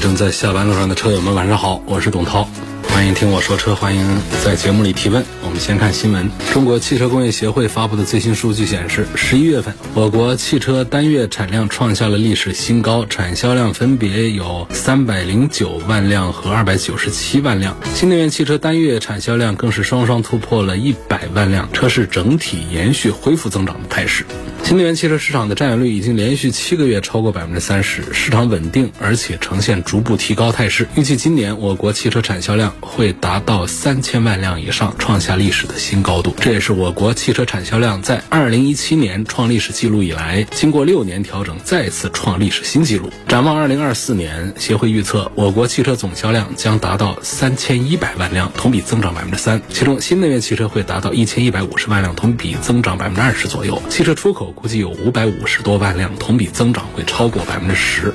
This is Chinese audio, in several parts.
正在下班路上的车友们，晚上好，我是董涛，欢迎听我说车，欢迎在节目里提问。我们先看新闻，中国汽车工业协会发布的最新数据显示，十一月份我国汽车单月产量创下了历史新高，产销量分别有三百零九万辆和二百九十七万辆，新能源汽车单月产销量更是双双突破了一百万辆，车市整体延续恢复增长的态势。新能源汽车市场的占有率已经连续七个月超过百分之三十，市场稳定，而且呈现逐步提高态势。预计今年我国汽车产销量会达到三千万辆以上，创下历史的新高度。这也是我国汽车产销量在二零一七年创历史记录以来，经过六年调整再次创历史新纪录。展望二零二四年，协会预测我国汽车总销量将达到三千一百万辆，同比增长百分之三。其中新能源汽车会达到一千一百五十万辆，同比增长百分之二十左右。汽车出口估计有五百五十多万辆，同比增长会超过百分之十。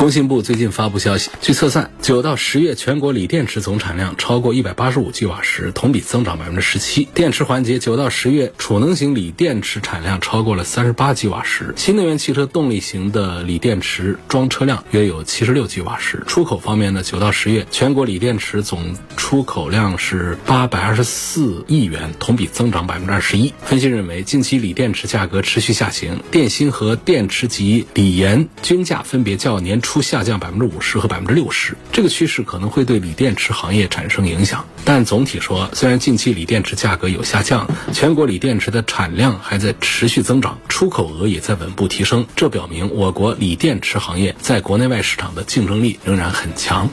工信部最近发布消息，据测算，九到十月全国锂电池总产量超过一百八十五 g 瓦时，同比增长百分之十七。电池环节，九到十月储能型锂电池产量超过了三十八 g 瓦时。新能源汽车动力型的锂电池装车量约有七十六 g 瓦时。出口方面呢，九到十月全国锂电池总出口量是八百二十四亿元，同比增长百分之二十一。分析认为，近期锂电池价格持续下行，电芯和电池及锂盐均价分别较年初。出下降百分之五十和百分之六十，这个趋势可能会对锂电池行业产生影响。但总体说，虽然近期锂电池价格有下降，全国锂电池的产量还在持续增长，出口额也在稳步提升，这表明我国锂电池行业在国内外市场的竞争力仍然很强。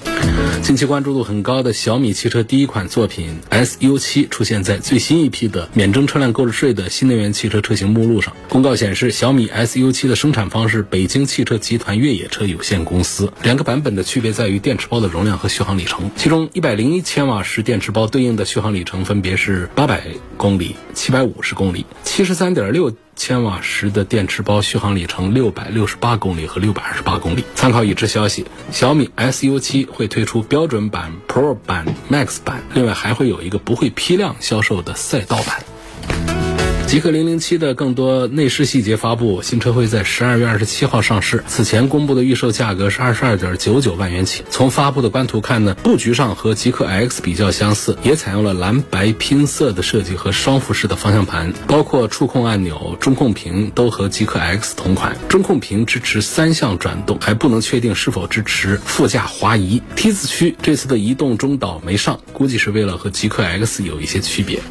近期关注度很高的小米汽车第一款作品 SU7 出现在最新一批的免征车辆购置税的新能源汽车车型目录上。公告显示，小米 SU7 的生产方是北京汽车集团越野车有限公司。两个版本的区别在于电池包的容量和续航里程。其中，一百零一千瓦时电池包对应的续航里程分别是八百公里、七百五十公里；七十三点六千瓦时的电池包续航里程六百六十八公里和六百二十八公里。参考已知消息，小米 SU7 会推出标准版、Pro 版、Max 版，另外还会有一个不会批量销售的赛道版。极氪零零七的更多内饰细节发布，新车会在十二月二十七号上市。此前公布的预售价格是二十二点九九万元起。从发布的官图看呢，布局上和极氪 X 比较相似，也采用了蓝白拼色的设计和双幅式的方向盘，包括触控按钮、中控屏都和极氪 X 同款。中控屏支持三项转动，还不能确定是否支持副驾滑移。T 字区这次的移动中岛没上，估计是为了和极氪 X 有一些区别。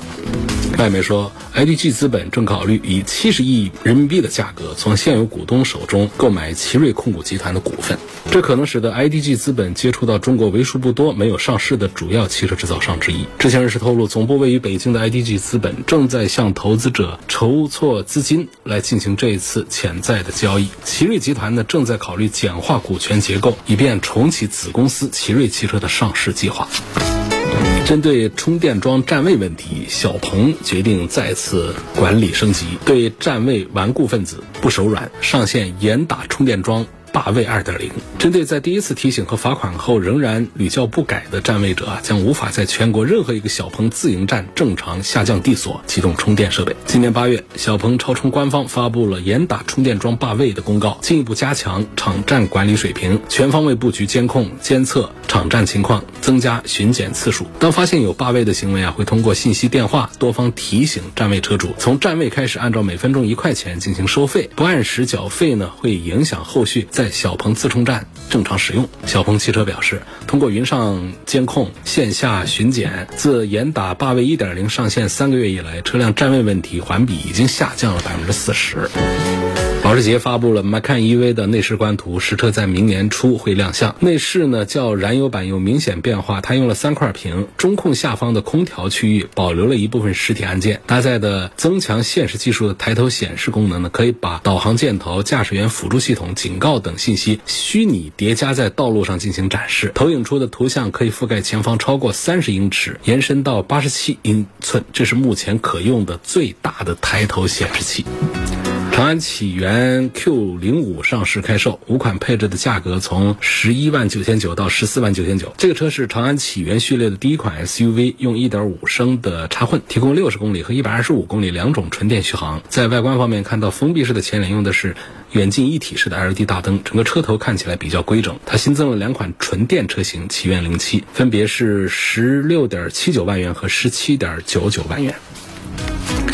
外媒说，IDG 资资本正考虑以七十亿人民币的价格从现有股东手中购买奇瑞控股集团的股份，这可能使得 IDG 资本接触到中国为数不多没有上市的主要汽车制造商之一。知情人士透露，总部位于北京的 IDG 资本正在向投资者筹措资金来进行这一次潜在的交易。奇瑞集团呢，正在考虑简化股权结构，以便重启子公司奇瑞汽车的上市计划。针对充电桩占位问题，小鹏决定再次管理升级，对占位顽固分子不手软，上线严打充电桩。霸位二点零，针对在第一次提醒和罚款后仍然屡教不改的占位者啊，将无法在全国任何一个小鹏自营站正常下降地锁启动充电设备。今年八月，小鹏超充官方发布了严打充电桩霸位的公告，进一步加强场站管理水平，全方位布局监控监测场站情况，增加巡检次数。当发现有霸位的行为啊，会通过信息电话多方提醒占位车主，从占位开始按照每分钟一块钱进行收费，不按时缴费呢，会影响后续在小鹏自充站正常使用。小鹏汽车表示，通过云上监控、线下巡检，自严打霸位一点零上线三个月以来，车辆占位问题环比已经下降了百分之四十。保时捷发布了 Macan EV 的内饰官图，实车在明年初会亮相。内饰呢较燃油版有明显变化，它用了三块屏，中控下方的空调区域保留了一部分实体按键，搭载的增强现实技术的抬头显示功能呢，可以把导航箭头、驾驶员辅助系统、警告等信息虚拟叠加在道路上进行展示。投影出的图像可以覆盖前方超过三十英尺，延伸到八十七英寸，这是目前可用的最大的抬头显示器。长安启源 Q 零五上市开售，五款配置的价格从十一万九千九到十四万九千九。这个车是长安启源序列的第一款 SUV，用一点五升的插混，提供六十公里和一百二十五公里两种纯电续航。在外观方面，看到封闭式的前脸用的是远近一体式的 LED 大灯，整个车头看起来比较规整。它新增了两款纯电车型，启源零七，分别是十六点七九万元和十七点九九万元。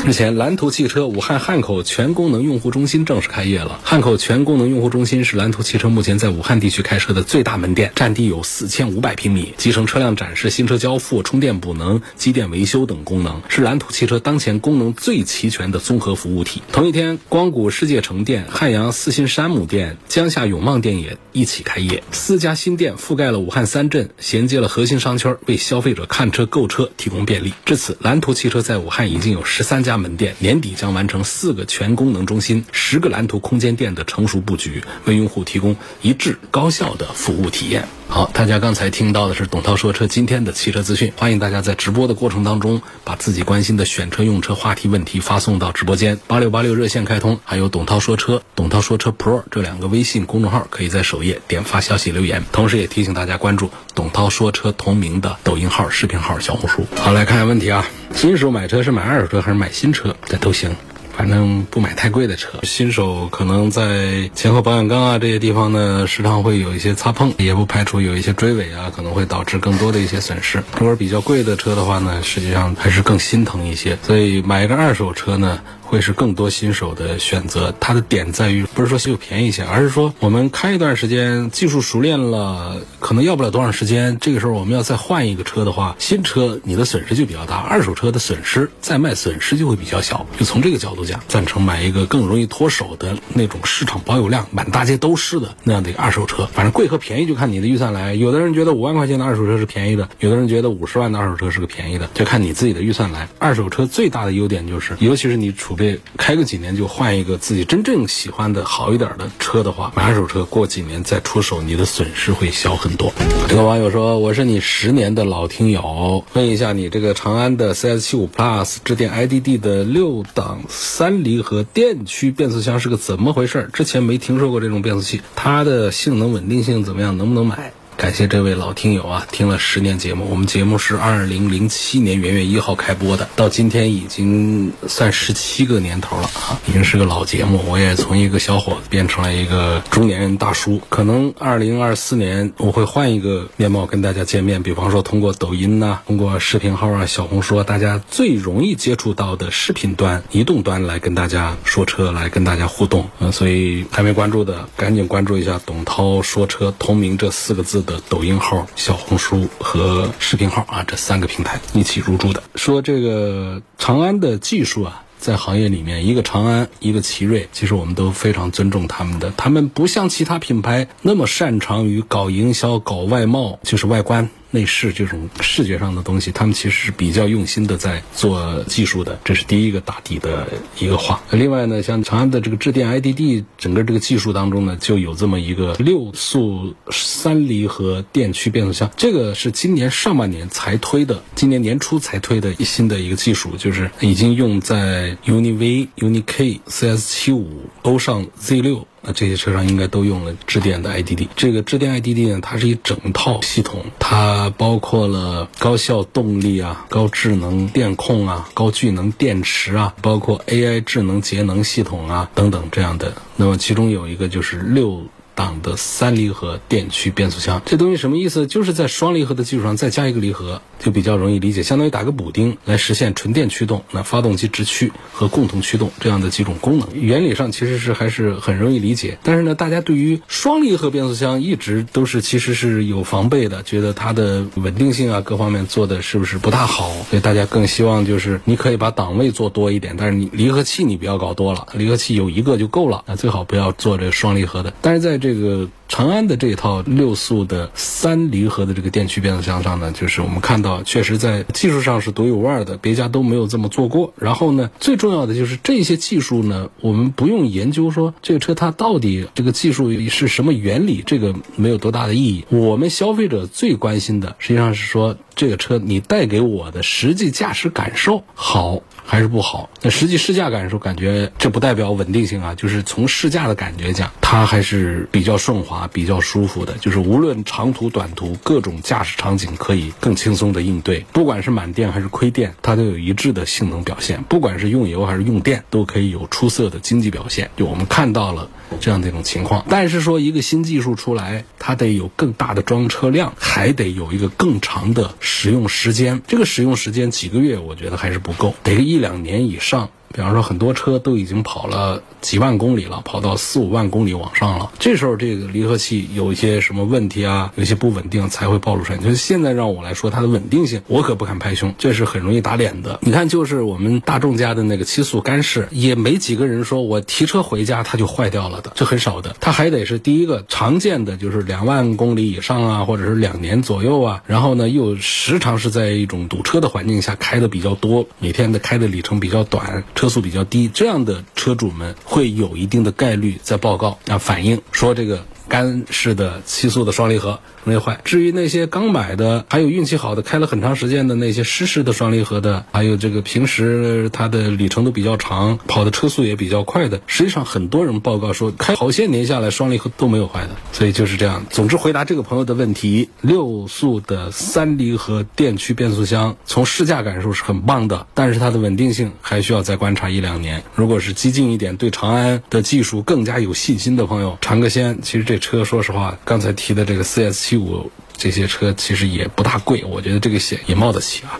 日前，蓝图汽车武汉汉口全功能用户中心正式开业了。汉口全功能用户中心是蓝图汽车目前在武汉地区开设的最大门店，占地有四千五百平米，集成车辆展示、新车交付、充电补能、机电维修等功能，是蓝图汽车当前功能最齐全的综合服务体。同一天，光谷世界城店、汉阳四新山姆店、江夏永旺店也一起开业，四家新店覆盖了武汉三镇，衔接了核心商圈，为消费者看车购车提供便利。至此，蓝图汽车在武汉已经有十三家。家门店年底将完成四个全功能中心、十个蓝图空间店的成熟布局，为用户提供一致高效的服务体验。好，大家刚才听到的是董涛说车今天的汽车资讯，欢迎大家在直播的过程当中把自己关心的选车用车话题问题发送到直播间，八六八六热线开通，还有董涛说车、董涛说车 Pro 这两个微信公众号可以在首页点发消息留言，同时也提醒大家关注董涛说车同名的抖音号、视频号、小红书。好，来看下问题啊，新手买车是买二手车还是买新车？这都行。反正不买太贵的车，新手可能在前后保险杠啊这些地方呢，时常会有一些擦碰，也不排除有一些追尾啊，可能会导致更多的一些损失。如果比较贵的车的话呢，实际上还是更心疼一些。所以买一个二手车呢。会是更多新手的选择，它的点在于不是说就便宜一些，而是说我们开一段时间，技术熟练了，可能要不了多长时间。这个时候我们要再换一个车的话，新车你的损失就比较大，二手车的损失再卖损失就会比较小。就从这个角度讲，赞成买一个更容易脱手的那种市场保有量满大街都是的那样的一个二手车。反正贵和便宜就看你的预算来。有的人觉得五万块钱的二手车是便宜的，有的人觉得五十万的二手车是个便宜的，就看你自己的预算来。二手车最大的优点就是，尤其是你储备。开个几年就换一个自己真正喜欢的好一点的车的话，买二手车过几年再出手，你的损失会小很多。这个网友说：“我是你十年的老听友，问一下你这个长安的 CS 七五 Plus 致电 IDD 的六档三离合电驱变速箱是个怎么回事？之前没听说过这种变速器，它的性能稳定性怎么样？能不能买？”感谢这位老听友啊，听了十年节目，我们节目是二零零七年元月一号开播的，到今天已经算十七个年头了啊，已经是个老节目。我也从一个小伙子变成了一个中年人大叔，可能二零二四年我会换一个面貌跟大家见面，比方说通过抖音呐，通过视频号啊、小红书，大家最容易接触到的视频端、移动端来跟大家说车，来跟大家互动。嗯，所以还没关注的，赶紧关注一下“董涛说车”同名这四个字的。抖音号、小红书和视频号啊，这三个平台一起入驻的。说这个长安的技术啊，在行业里面，一个长安，一个奇瑞，其实我们都非常尊重他们的。他们不像其他品牌那么擅长于搞营销、搞外贸，就是外观。内饰这种视觉上的东西，他们其实是比较用心的在做技术的，这是第一个打底的一个话。另外呢，像长安的这个致电 IDD，整个这个技术当中呢，就有这么一个六速三离合电驱变速箱，这个是今年上半年才推的，今年年初才推的一新的一个技术，就是已经用在 UNI V、UNI K、CS 七五、欧尚 Z 六。那这些车上应该都用了智电的 IDD。这个智电 IDD 呢，它是一整套系统，它包括了高效动力啊、高智能电控啊、高聚能电池啊，包括 AI 智能节能系统啊等等这样的。那么其中有一个就是六档的三离合电驱变速箱。这东西什么意思？就是在双离合的基础上再加一个离合，就比较容易理解，相当于打个补丁来实现纯电驱动、那发动机直驱和共同驱动这样的几种功能。原理上其实是还是很容易理解，但是呢，大家对于双离合变速箱一直都是其实是有防备的，觉得它的稳定性啊各方面做的是不是不大好，所以大家更希望就是你可以把档位做多一点，但是你离合器你不要搞多了，离合器有一个就够了，那最好不要做这双离合的。但是在这个长安的这一套六速的三离合的这个电驱变速箱上呢，就是我们看到确实在技术上是独一无二的，别家都没有这么做过。然后呢，最重要的就是这些技术呢，我们不用研究说这个车它到底这个技术是什么原理，这个没有多大的意义。我们消费者最关心的实际上是说这个车你带给我的实际驾驶感受好还是不好。那实际试驾感受感觉这不代表稳定性啊，就是从试驾的感觉讲，它还是比较顺滑。比较舒服的，就是无论长途短途，各种驾驶场景可以更轻松的应对。不管是满电还是亏电，它都有一致的性能表现。不管是用油还是用电，都可以有出色的经济表现。就我们看到了这样的一种情况。但是说一个新技术出来，它得有更大的装车量，还得有一个更长的使用时间。这个使用时间几个月，我觉得还是不够，得个一两年以上。比方说，很多车都已经跑了几万公里了，跑到四五万公里往上了。这时候，这个离合器有一些什么问题啊，有些不稳定才会暴露出来。就是现在让我来说它的稳定性，我可不敢拍胸，这是很容易打脸的。你看，就是我们大众家的那个七速干式，也没几个人说我提车回家它就坏掉了的，这很少的。它还得是第一个常见的，就是两万公里以上啊，或者是两年左右啊。然后呢，又时常是在一种堵车的环境下开的比较多，每天的开的里程比较短。车速比较低，这样的车主们会有一定的概率在报告啊反映说这个。干式的七速的双离合容易坏。至于那些刚买的，还有运气好的开了很长时间的那些湿式的双离合的，还有这个平时它的里程都比较长，跑的车速也比较快的，实际上很多人报告说开好些年下来双离合都没有坏的。所以就是这样。总之回答这个朋友的问题，六速的三离合电驱变速箱从试驾感受是很棒的，但是它的稳定性还需要再观察一两年。如果是激进一点，对长安的技术更加有信心的朋友，尝个鲜。其实这。车说实话，刚才提的这个 CS 七五这些车其实也不大贵，我觉得这个险也冒得起啊。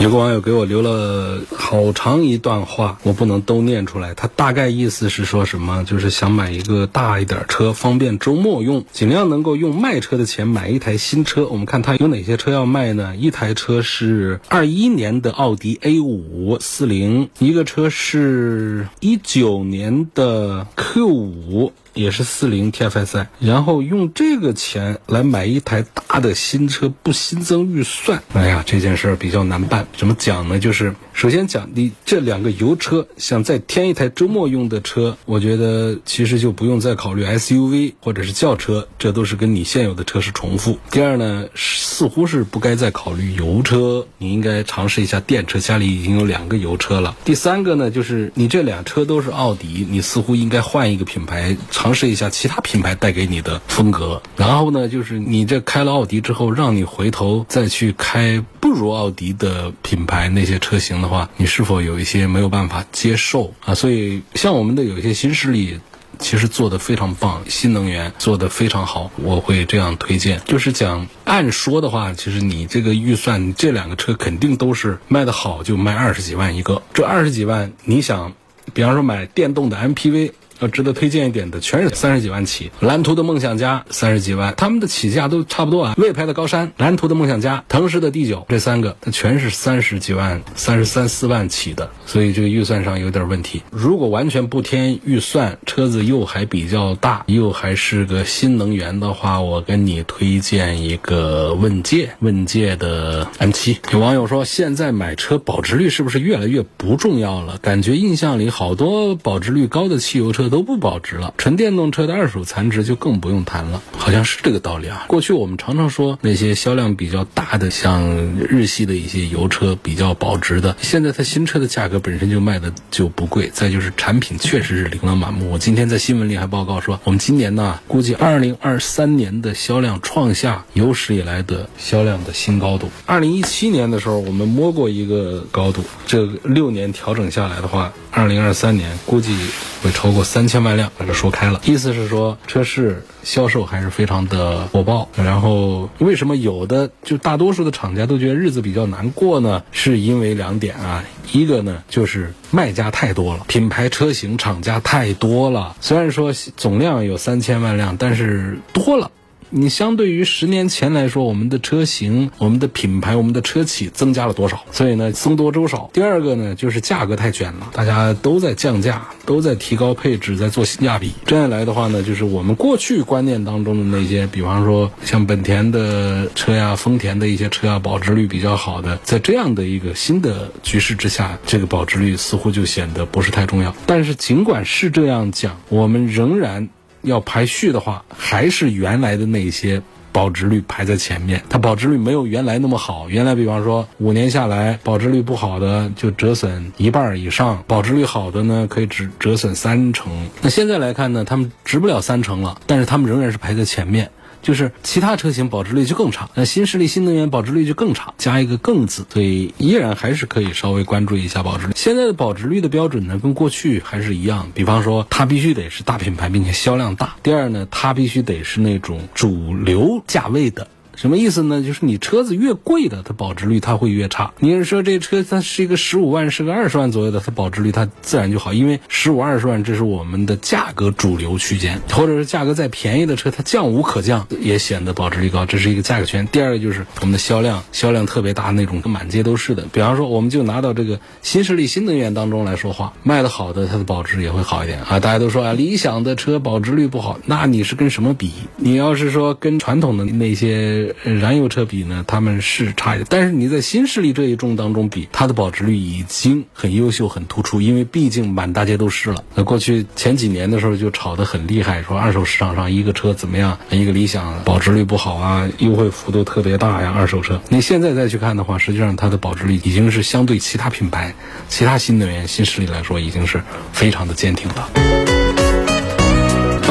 有个网友给我留了好长一段话，我不能都念出来。他大概意思是说什么？就是想买一个大一点车，方便周末用，尽量能够用卖车的钱买一台新车。我们看他有哪些车要卖呢？一台车是二一年的奥迪 A 五四零，一个车是一九年的 Q 五。也是四零 TFSI，然后用这个钱来买一台大的新车，不新增预算，哎呀，这件事儿比较难办。怎么讲呢？就是首先讲，你这两个油车想再添一台周末用的车，我觉得其实就不用再考虑 SUV 或者是轿车，这都是跟你现有的车是重复。第二呢，似乎是不该再考虑油车，你应该尝试一下电车，家里已经有两个油车了。第三个呢，就是你这俩车都是奥迪，你似乎应该换一个品牌。尝试一下其他品牌带给你的风格，然后呢，就是你这开了奥迪之后，让你回头再去开不如奥迪的品牌那些车型的话，你是否有一些没有办法接受啊？所以，像我们的有一些新势力，其实做的非常棒，新能源做的非常好，我会这样推荐。就是讲按说的话，其实你这个预算，这两个车肯定都是卖的好，就卖二十几万一个。这二十几万，你想，比方说买电动的 MPV。要值得推荐一点的，全是三十几万起。蓝图的梦想家三十几万，他们的起价都差不多啊。魏牌的高山、蓝图的梦想家、腾势的 D 九，这三个它全是三十几万、三十三四万起的，所以这个预算上有点问题。如果完全不添预算，车子又还比较大，又还是个新能源的话，我跟你推荐一个问界，问界的 M 七。有网友说，现在买车保值率是不是越来越不重要了？感觉印象里好多保值率高的汽油车。都不保值了，纯电动车的二手残值就更不用谈了，好像是这个道理啊。过去我们常常说那些销量比较大的，像日系的一些油车比较保值的，现在它新车的价格本身就卖的就不贵，再就是产品确实是琳琅满目。我今天在新闻里还报告说，我们今年呢估计二零二三年的销量创下有史以来的销量的新高度。二零一七年的时候我们摸过一个高度，这六年调整下来的话，二零二三年估计会超过。三千万辆，把这说开了，意思是说车市销售还是非常的火爆。然后为什么有的就大多数的厂家都觉得日子比较难过呢？是因为两点啊，一个呢就是卖家太多了，品牌车型厂家太多了。虽然说总量有三千万辆，但是多了。你相对于十年前来说，我们的车型、我们的品牌、我们的车企增加了多少？所以呢，僧多粥少。第二个呢，就是价格太卷了，大家都在降价，都在提高配置，在做性价比。这样来的话呢，就是我们过去观念当中的那些，比方说像本田的车呀、丰田的一些车啊，保值率比较好的，在这样的一个新的局势之下，这个保值率似乎就显得不是太重要。但是尽管是这样讲，我们仍然。要排序的话，还是原来的那些保值率排在前面。它保值率没有原来那么好。原来比方说五年下来，保值率不好的就折损一半以上，保值率好的呢可以只折损三成。那现在来看呢，他们值不了三成了，但是他们仍然是排在前面。就是其他车型保值率就更差，那新势力新能源保值率就更差，加一个更字，所以依然还是可以稍微关注一下保值率。现在的保值率的标准呢，跟过去还是一样，比方说它必须得是大品牌，并且销量大；第二呢，它必须得是那种主流价位的。什么意思呢？就是你车子越贵的，它保值率它会越差。你是说这车它是一个十五万，是个二十万左右的，它保值率它自然就好，因为十五二十万这是我们的价格主流区间，或者是价格再便宜的车，它降无可降，也显得保值率高，这是一个价格圈。第二个就是我们的销量，销量特别大那种，满街都是的。比方说，我们就拿到这个新势力新能源当中来说话，卖的好的，它的保值也会好一点啊。大家都说啊，理想的车保值率不好，那你是跟什么比？你要是说跟传统的那些。燃油车比呢，他们是差一点，但是你在新势力这一众当中比，它的保值率已经很优秀、很突出，因为毕竟满大街都是了。那过去前几年的时候就炒得很厉害，说二手市场上一个车怎么样，一个理想保值率不好啊，优惠幅度特别大呀，二手车。你现在再去看的话，实际上它的保值率已经是相对其他品牌、其他新能源新势力来说，已经是非常的坚挺了。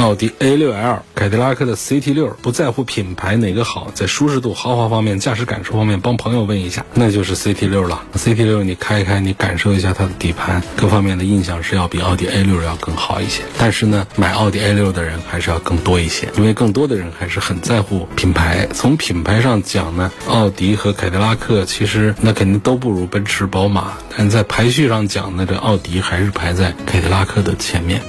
奥迪 A6L、凯迪拉克的 CT6，不在乎品牌哪个好，在舒适度、豪华方面、驾驶感受方面，帮朋友问一下，那就是 CT6 了。CT6 你开一开，你感受一下它的底盘，各方面的印象是要比奥迪 A6 要更好一些。但是呢，买奥迪 A6 的人还是要更多一些，因为更多的人还是很在乎品牌。从品牌上讲呢，奥迪和凯迪拉克其实那肯定都不如奔驰、宝马，但在排序上讲呢，这奥迪还是排在凯迪拉克的前面。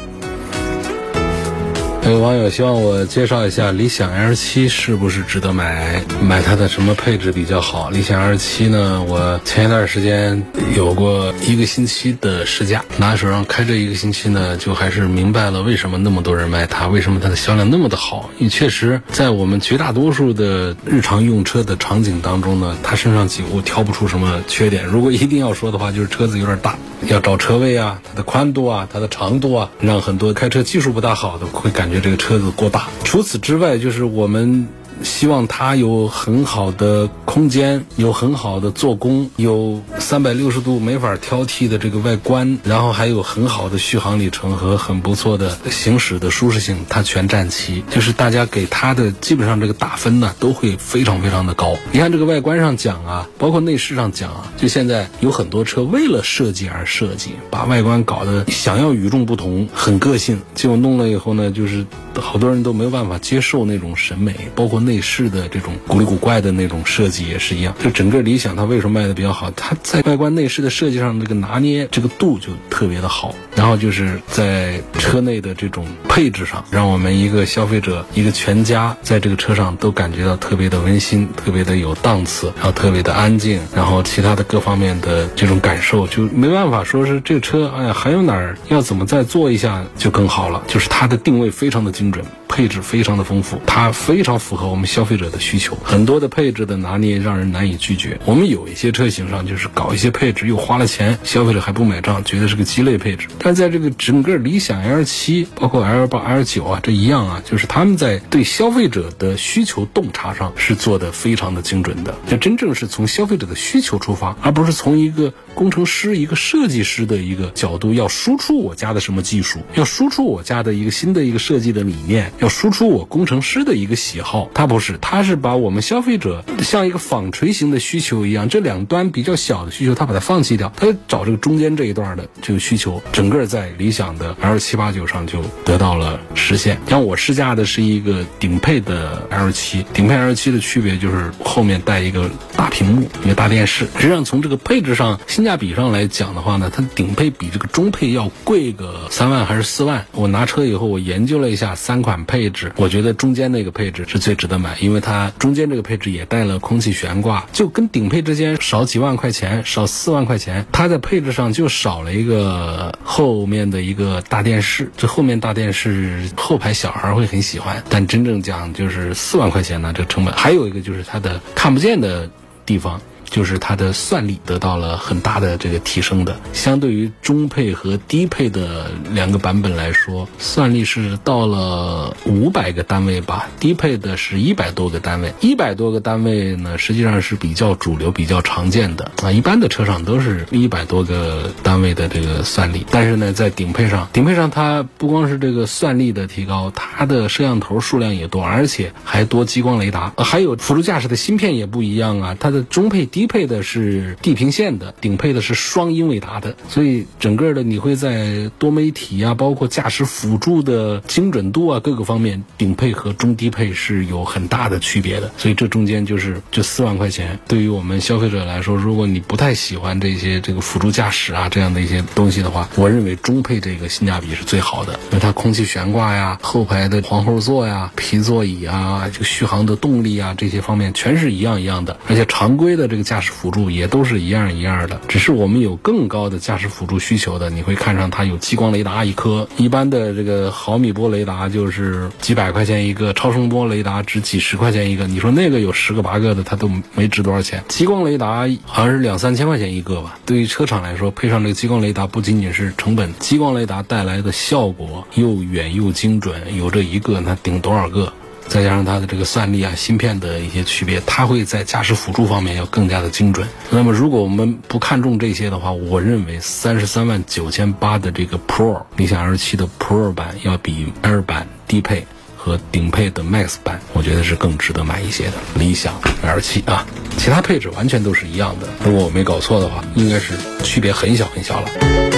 有网友希望我介绍一下理想 L7 是不是值得买？买它的什么配置比较好？理想 L7 呢？我前一段时间有过一个星期的试驾，拿手上开这一个星期呢，就还是明白了为什么那么多人买它，为什么它的销量那么的好。因为确实在我们绝大多数的日常用车的场景当中呢，它身上几乎挑不出什么缺点。如果一定要说的话，就是车子有点大，要找车位啊，它的宽度啊，它的长度啊，让很多开车技术不大好的会感觉。这个车子过大，除此之外，就是我们。希望它有很好的空间，有很好的做工，有三百六十度没法挑剔的这个外观，然后还有很好的续航里程和很不错的行驶的舒适性，它全占齐。就是大家给它的基本上这个打分呢，都会非常非常的高。你看这个外观上讲啊，包括内饰上讲啊，就现在有很多车为了设计而设计，把外观搞得想要与众不同，很个性，结果弄了以后呢，就是好多人都没有办法接受那种审美，包括。内饰的这种古里古怪的那种设计也是一样，就整个理想它为什么卖的比较好？它在外观内饰的设计上这个拿捏这个度就特别的好，然后就是在车内的这种配置上，让我们一个消费者一个全家在这个车上都感觉到特别的温馨，特别的有档次，然后特别的安静，然后其他的各方面的这种感受就没办法说是这个车，哎呀还有哪儿要怎么再做一下就更好了？就是它的定位非常的精准。配置非常的丰富，它非常符合我们消费者的需求。很多的配置的拿捏让人难以拒绝。我们有一些车型上就是搞一些配置又花了钱，消费者还不买账，觉得是个鸡肋配置。但在这个整个理想 L 七，包括 L 八、L 九啊，这一样啊，就是他们在对消费者的需求洞察上是做的非常的精准的。这真正是从消费者的需求出发，而不是从一个工程师、一个设计师的一个角度要输出我家的什么技术，要输出我家的一个新的一个设计的理念。要输出我工程师的一个喜好，它不是，它是把我们消费者像一个纺锤形的需求一样，这两端比较小的需求，它把它放弃掉，它找这个中间这一段的这个需求，整个在理想的 L 七八九上就得到了实现。像我试驾的是一个顶配的 L 七，顶配 L 七的区别就是后面带一个大屏幕，一个大电视。实际上从这个配置上、性价比上来讲的话呢，它顶配比这个中配要贵个三万还是四万。我拿车以后，我研究了一下三款配配置，我觉得中间那个配置是最值得买，因为它中间这个配置也带了空气悬挂，就跟顶配之间少几万块钱，少四万块钱，它在配置上就少了一个后面的一个大电视。这后面大电视后排小孩会很喜欢，但真正讲就是四万块钱呢，这成本还有一个就是它的看不见的地方。就是它的算力得到了很大的这个提升的，相对于中配和低配的两个版本来说，算力是到了五百个单位吧，低配的是一百多个单位，一百多个单位呢，实际上是比较主流、比较常见的。啊，一般的车上都是一百多个单位的这个算力，但是呢，在顶配上，顶配上它不光是这个算力的提高，它的摄像头数量也多，而且还多激光雷达，还有辅助驾驶的芯片也不一样啊，它的中配低。低配的是地平线的，顶配的是双英伟达的，所以整个的你会在多媒体啊，包括驾驶辅助的精准度啊各个方面，顶配和中低配是有很大的区别的。所以这中间就是这四万块钱，对于我们消费者来说，如果你不太喜欢这些这个辅助驾驶啊这样的一些东西的话，我认为中配这个性价比是最好的，因为它空气悬挂呀、后排的皇后座呀、皮座椅啊、这个续航的动力啊这些方面全是一样一样的，而且常规的这个驾驾驶辅助也都是一样一样的，只是我们有更高的驾驶辅助需求的，你会看上它有激光雷达一颗，一般的这个毫米波雷达就是几百块钱一个，超声波雷达值几十块钱一个，你说那个有十个八个的，它都没值多少钱。激光雷达好像是两三千块钱一个吧。对于车厂来说，配上这个激光雷达不仅仅是成本，激光雷达带来的效果又远又精准，有这一个那顶多少个？再加上它的这个算力啊、芯片的一些区别，它会在驾驶辅助方面要更加的精准。那么，如果我们不看重这些的话，我认为三十三万九千八的这个 Pro 理想 L 七的 Pro 版要比 L 版低配和顶配的 Max 版，我觉得是更值得买一些的。理想 L 七啊，其他配置完全都是一样的。如果我没搞错的话，应该是区别很小很小了。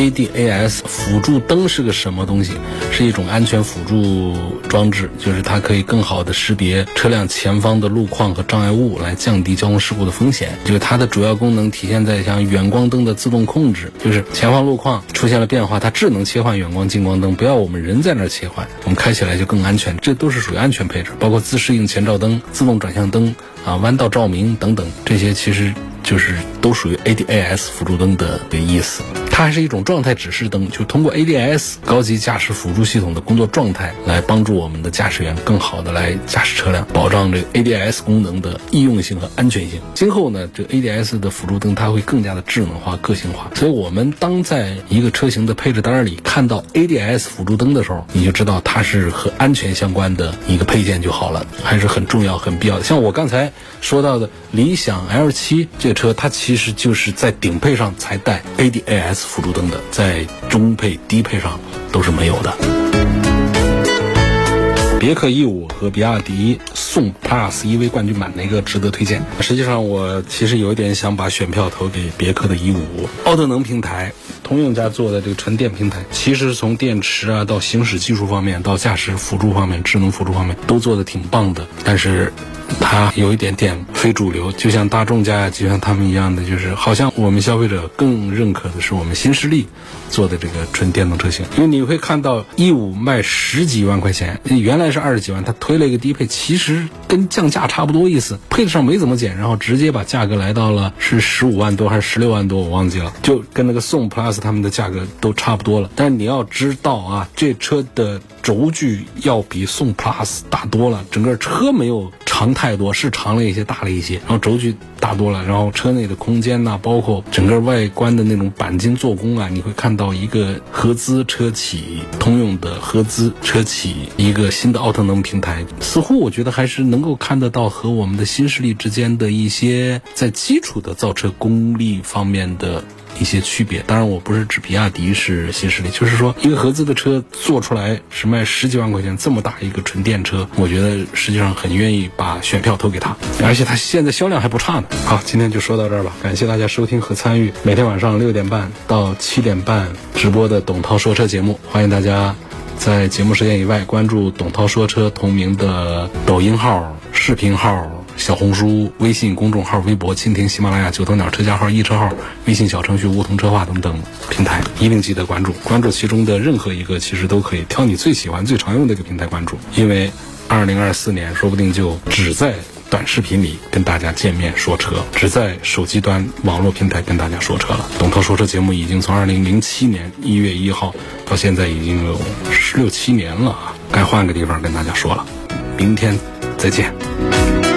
ADAS 辅助灯是个什么东西？是一种安全辅助装置，就是它可以更好的识别车辆前方的路况和障碍物，来降低交通事故的风险。就是它的主要功能体现在像远光灯的自动控制，就是前方路况出现了变化，它智能切换远光、近光灯，不要我们人在那儿切换，我们开起来就更安全。这都是属于安全配置，包括自适应前照灯、自动转向灯啊、弯道照明等等，这些其实。就是都属于 ADAS 辅助灯的的意思，它还是一种状态指示灯，就通过 ADS 高级驾驶辅助系统的工作状态，来帮助我们的驾驶员更好的来驾驶车辆，保障这个 ADS 功能的易用性和安全性。今后呢，这 ADS 的辅助灯它会更加的智能化、个性化，所以我们当在一个车型的配置单里看到 ADS 辅助灯的时候，你就知道它是和安全相关的一个配件就好了，还是很重要、很必要的。像我刚才说到的理想 L7 这。车它其实就是在顶配上才带 ADAS 辅助灯的，在中配、低配上都是没有的。别克 E 五和比亚迪宋 Plus EV 冠军版哪个值得推荐？实际上，我其实有一点想把选票投给别克的 E 五，奥特能平台，通用家做的这个纯电平台，其实从电池啊到行驶技术方面，到驾驶辅助方面、智能辅助方面都做的挺棒的，但是。它有一点点非主流，就像大众家，就像他们一样的，就是好像我们消费者更认可的是我们新势力做的这个纯电动车型。因为你会看到 E 五卖十几万块钱，原来是二十几万，它推了一个低配，其实跟降价差不多意思，配置上没怎么减，然后直接把价格来到了是十五万多还是十六万多，我忘记了，就跟那个宋 Plus 他们的价格都差不多了。但是你要知道啊，这车的轴距要比宋 Plus 大多了，整个车没有。长太多是长了一些，大了一些，然后轴距大多了，然后车内的空间呐，包括整个外观的那种钣金做工啊，你会看到一个合资车企，通用的合资车企，一个新的奥特能平台，似乎我觉得还是能够看得到和我们的新势力之间的一些在基础的造车功力方面的。一些区别。当然，我不是指比亚迪是新势力，就是说一个合资的车做出来是卖十几万块钱这么大一个纯电车，我觉得实际上很愿意把选票投给他，而且他现在销量还不差呢。好，今天就说到这儿吧，感谢大家收听和参与每天晚上六点半到七点半直播的董涛说车节目，欢迎大家在节目时间以外关注董涛说车同名的抖音号、视频号。小红书、微信公众号、微博、蜻蜓、喜马拉雅、九头鸟车架号、易车号、微信小程序梧桐车话等等平台，一定记得关注。关注其中的任何一个，其实都可以挑你最喜欢、最常用的一个平台关注。因为二零二四年说不定就只在短视频里跟大家见面说车，只在手机端网络平台跟大家说车了。董涛说车节目已经从二零零七年一月一号到现在已经有十六七年了啊，该换个地方跟大家说了。明天再见。